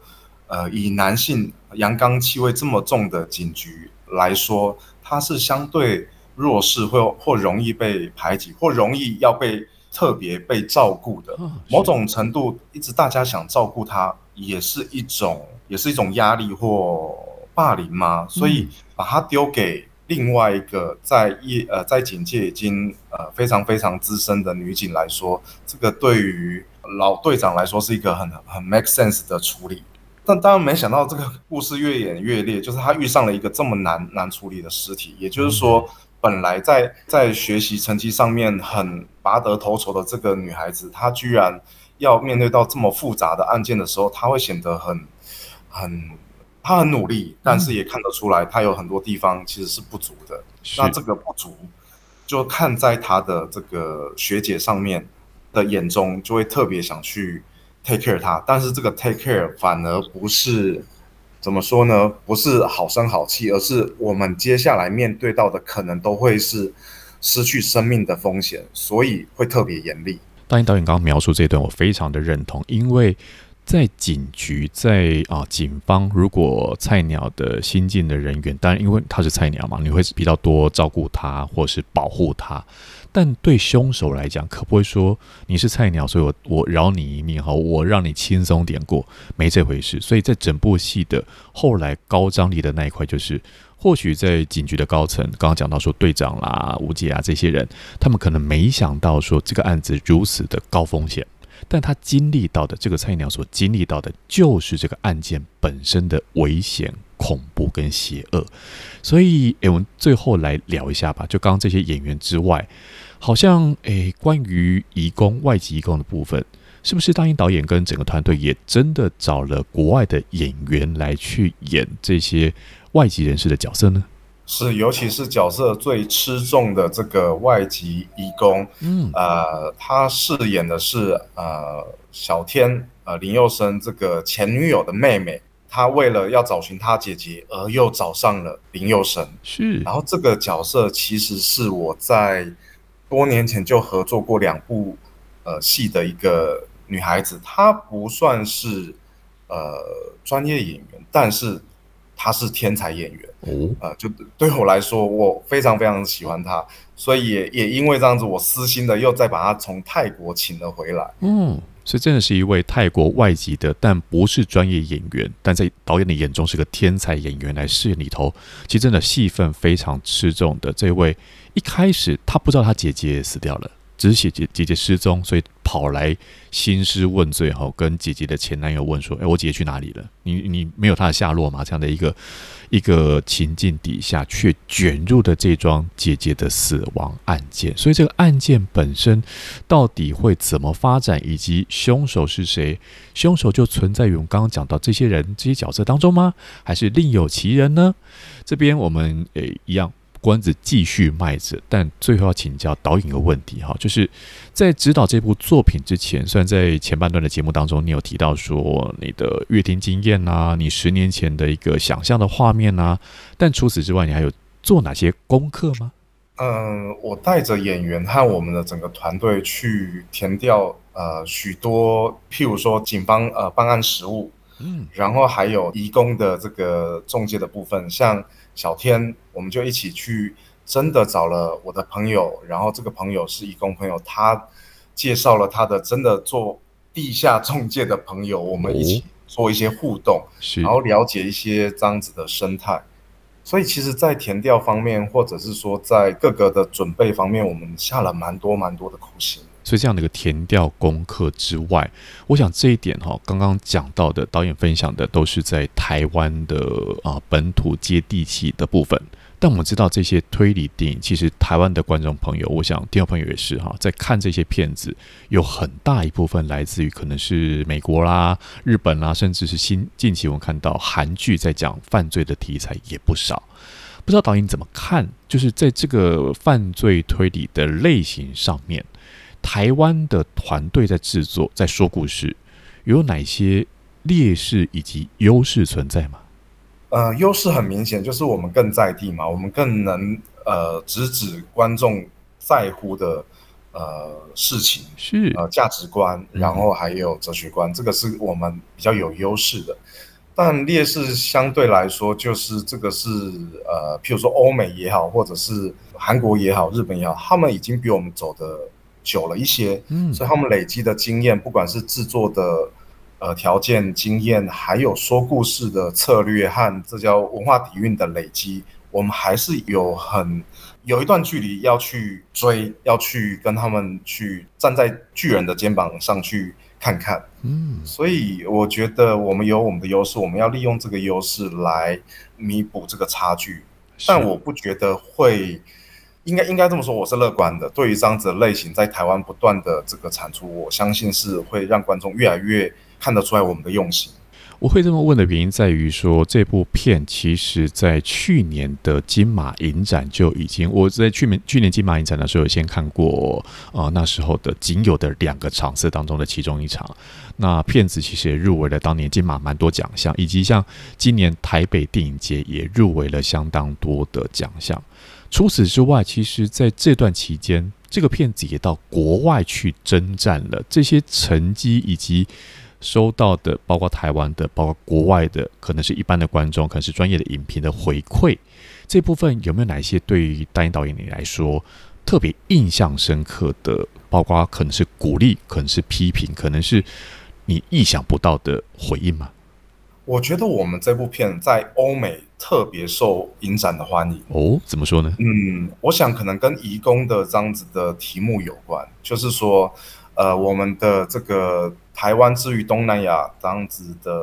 B: 呃以男性阳刚气味这么重的警局来说，她是相对弱势或或容易被排挤，或容易要被特别被照顾的。某种程度，一直大家想照顾她，也是一种也是一种压力或霸凌吗？所以把她丢给。另外一个在业呃在警界已经呃非常非常资深的女警来说，这个对于老队长来说是一个很很 make sense 的处理。但当然没想到这个故事越演越烈，就是他遇上了一个这么难难处理的尸体，也就是说，本来在在学习成绩上面很拔得头筹的这个女孩子，她居然要面对到这么复杂的案件的时候，她会显得很很，她很努力，但是也看得出来，她有很多地方其实是不足的。那这个不足，就看在她的这个学姐上面的眼中，就会特别想去。take care 他，但是这个 take care 反而不是怎么说呢？不是好声好气，而是我们接下来面对到的可能都会是失去生命的风险，所以会特别严厉。
A: 导演导演刚刚描述这段，我非常的认同，因为在警局，在啊警方，如果菜鸟的新进的人员，当然因为他是菜鸟嘛，你会比较多照顾他或是保护他。但对凶手来讲，可不会说你是菜鸟，所以我我饶你一命哈，我让你轻松点过，没这回事。所以在整部戏的后来高张力的那一块，就是或许在警局的高层，刚刚讲到说队长啦、吴姐啊这些人，他们可能没想到说这个案子如此的高风险。但他经历到的这个菜鸟所经历到的，就是这个案件本身的危险、恐怖跟邪恶。所以，诶，我们最后来聊一下吧。就刚刚这些演员之外，好像诶，关于移工、外籍移工的部分，是不是大英导演跟整个团队也真的找了国外的演员来去演这些外籍人士的角色呢？
B: 是，尤其是角色最吃重的这个外籍移工，嗯，呃，他饰演的是呃小天，呃林佑生这个前女友的妹妹，他为了要找寻他姐姐，而又找上了林佑生，
A: 是。
B: 然后这个角色其实是我在多年前就合作过两部呃戏的一个女孩子，她不算是呃专业演员，但是。她是天才演员，哦，呃，就对我来说，我非常非常喜欢她，所以也也因为这样子，我私心的又再把她从泰国请了回来。
A: 嗯，所以真的是一位泰国外籍的，但不是专业演员，但在导演的眼中是个天才演员来饰演里头，其实真的戏份非常吃重的这位。一开始他不知道他姐姐死掉了。只是姐姐姐姐失踪，所以跑来兴师问罪，哈，跟姐姐的前男友问说：“哎，我姐姐去哪里了？你你没有她的下落吗？”这样的一个一个情境底下，却卷入的这桩姐姐的死亡案件。所以这个案件本身到底会怎么发展，以及凶手是谁？凶手就存在于我们刚刚讲到这些人这些角色当中吗？还是另有其人呢？这边我们诶一样。关子继续卖着，但最后要请教导演一个问题哈，就是在指导这部作品之前，虽然在前半段的节目当中，你有提到说你的阅听经验啊，你十年前的一个想象的画面啊，但除此之外，你还有做哪些功课吗？
B: 嗯，我带着演员和我们的整个团队去填掉呃许多，譬如说警方呃办案实务，嗯，然后还有移工的这个中介的部分，像。小天，我们就一起去，真的找了我的朋友，然后这个朋友是移工朋友，他介绍了他的真的做地下中介的朋友，我们一起做一些互动，
A: 是，
B: 然后了解一些这样子的生态。所以其实，在填调方面，或者是说在各个的准备方面，我们下了蛮多蛮多的苦心。
A: 所以这样的一个填调功课之外，我想这一点哈，刚刚讲到的导演分享的都是在台湾的啊本土接地气的部分。但我们知道这些推理电影，其实台湾的观众朋友，我想听众朋友也是哈，在看这些片子，有很大一部分来自于可能是美国啦、日本啦，甚至是新近期我们看到韩剧在讲犯罪的题材也不少。不知道导演怎么看，就是在这个犯罪推理的类型上面。台湾的团队在制作，在说故事，有哪些劣势以及优势存在吗？
B: 呃，优势很明显，就是我们更在地嘛，我们更能呃直指观众在乎的呃事情，
A: 是
B: 呃价值观，然后还有哲学观，嗯，这个是我们比较有优势的。但劣势相对来说，就是这个是呃，譬如说欧美也好，或者是韩国也好，日本也好，他们已经比我们走的。久了一些，嗯，所以他们累积的经验，不管是制作的呃条件、经验，还有说故事的策略和这叫文化底蕴的累积，我们还是有很有一段距离要去追，要去跟他们去站在巨人的肩膀上去看看。
A: 嗯，
B: 所以我觉得我们有我们的优势，我们要利用这个优势来弥补这个差距。但我不觉得会，应该应该这么说，我是乐观的。对于这样子的类型，在台湾不断的这个产出，我相信是会让观众越来越看得出来我们的用心。
A: 我会这么问的原因在于说，这部片其实在去年的金马影展就已经，我在去年去年金马影展的时候有先看过，呃，那时候的仅有的两个场次当中的其中一场。那片子其实也入围了当年金马蛮多奖项，以及像今年台北电影节也入围了相当多的奖项。除此之外，其实在这段期间，这个片子也到国外去征战了，这些成绩以及。收到的包括台湾的，包括国外的，可能是一般的观众，可能是专业的影评的回馈，这部分有没有哪一些对于导演导演你来说特别印象深刻的？包括可能是鼓励，可能是批评，可能是你意想不到的回应吗？
B: 我觉得我们这部片在欧美特别受影展的欢迎
A: 哦。怎么说呢？
B: 嗯，我想可能跟移工的这样子的题目有关，就是说，呃，我们的这个。台湾之于东南亚这样子的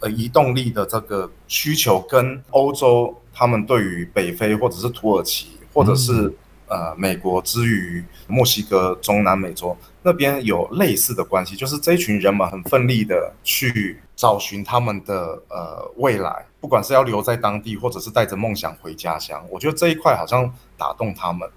B: 呃移动力的这个需求，跟欧洲他们对于北非或者是土耳其，或者是呃美国之于墨西哥、中南美洲那边有类似的关系，就是这一群人们很奋力的去找寻他们的呃未来，不管是要留在当地，或者是带着梦想回家乡，我觉得这一块好像打动他们。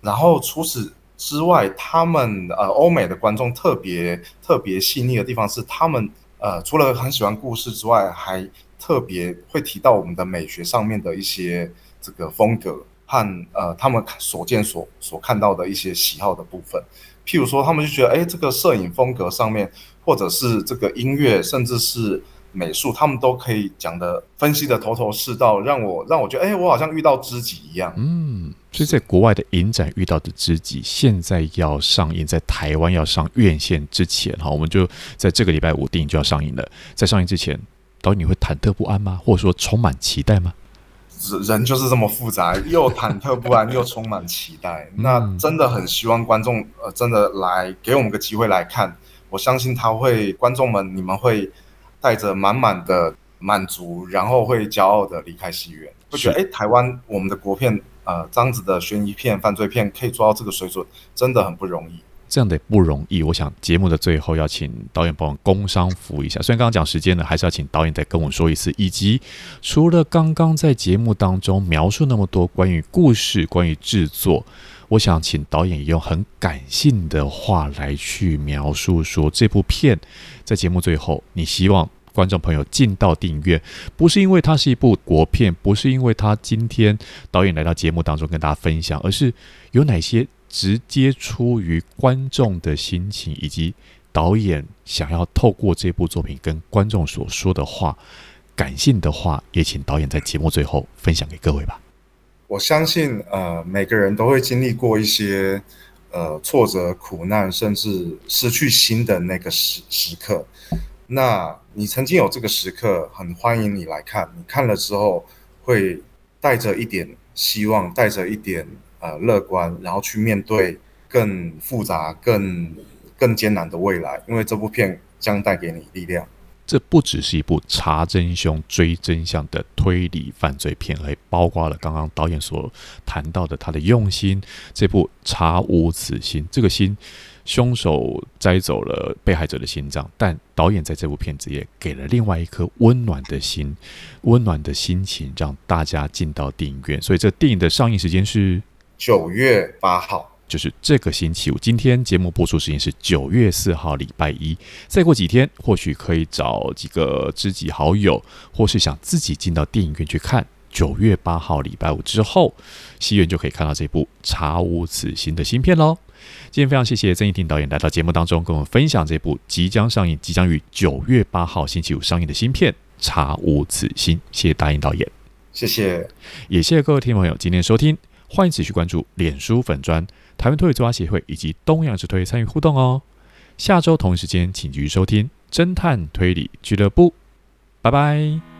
B: 然后除此之外，他们呃，欧美的观众特别特别细腻的地方是，他们呃，除了很喜欢故事之外，还特别会提到我们的美学上面的一些这个风格和呃，他们所见所所看到的一些喜好的部分。譬如说，他们就觉得，哎，这个摄影风格上面，或者是这个音乐，甚至是。美术，他们都可以讲的分析的头头是道，让我让我觉得，哎，我好像遇到知己一样。
A: 嗯，所以在国外的影展遇到的知己，现在要上映，在台湾要上院线之前，哈，我们就在这个礼拜五电影就要上映了。在上映之前，导演你会忐忑不安吗？或者说充满期待吗？
B: 人就是这么复杂，又忐忑不安，又充满期待。那真的很希望观众，呃，真的来给我们个机会来看。我相信他会，观众们，你们会。带着满满的满足，然后会骄傲的离开戏院，会觉得哎，台湾我们的国片，呃，这样子的悬疑片、犯罪片可以做到这个水准，真的很不容易。
A: 这样的不容易，我想节目的最后要请导演帮我们工商服一下。虽然刚刚讲时间了，还是要请导演再跟我说一次。以及除了刚刚在节目当中描述那么多关于故事、关于制作，我想请导演用很感性的话来去描述说这部片在节目最后，你希望。观众朋友进到电影院，不是因为它是一部国片，不是因为它今天导演来到节目当中跟大家分享，而是有哪些直接出于观众的心情，以及导演想要透过这部作品跟观众所说的话，感性的话，也请导演在节目最后分享给各位吧。
B: 我相信，呃，每个人都会经历过一些呃挫折、苦难，甚至失去心的那个时时刻。那你曾经有这个时刻，很欢迎你来看。你看了之后，会带着一点希望，带着一点呃乐观，然后去面对更复杂、更更艰难的未来。因为这部片将带给你力量。
A: 这不只是一部查真凶、追真相的推理犯罪片，还包括了刚刚导演所谈到的他的用心。这部《查无此心》，这个心。凶手摘走了被害者的心脏，但导演在这部片子也给了另外一颗温暖的心，温暖的心情，让大家进到电影院。所以，这电影的上映时间是
B: 九月八号，
A: 就是这个星期五。今天节目播出时间是九月四号，礼拜一。再过几天，或许可以找几个知己好友，或是想自己进到电影院去看。九月八号，礼拜五之后，戏院就可以看到这部《查无此心》的新片喽。今天非常谢谢曾一婷导演来到节目当中，跟我们分享这部即将上映、即将于九月八号星期五上映的新片《查无此心》。谢谢答应导演，
B: 谢谢，
A: 也谢谢各位听众朋友今天收听，欢迎持续关注脸书粉专、台湾推理作家协会以及东洋之推参与互动哦。下周同一时间请继续收听侦探推理俱乐部，拜拜。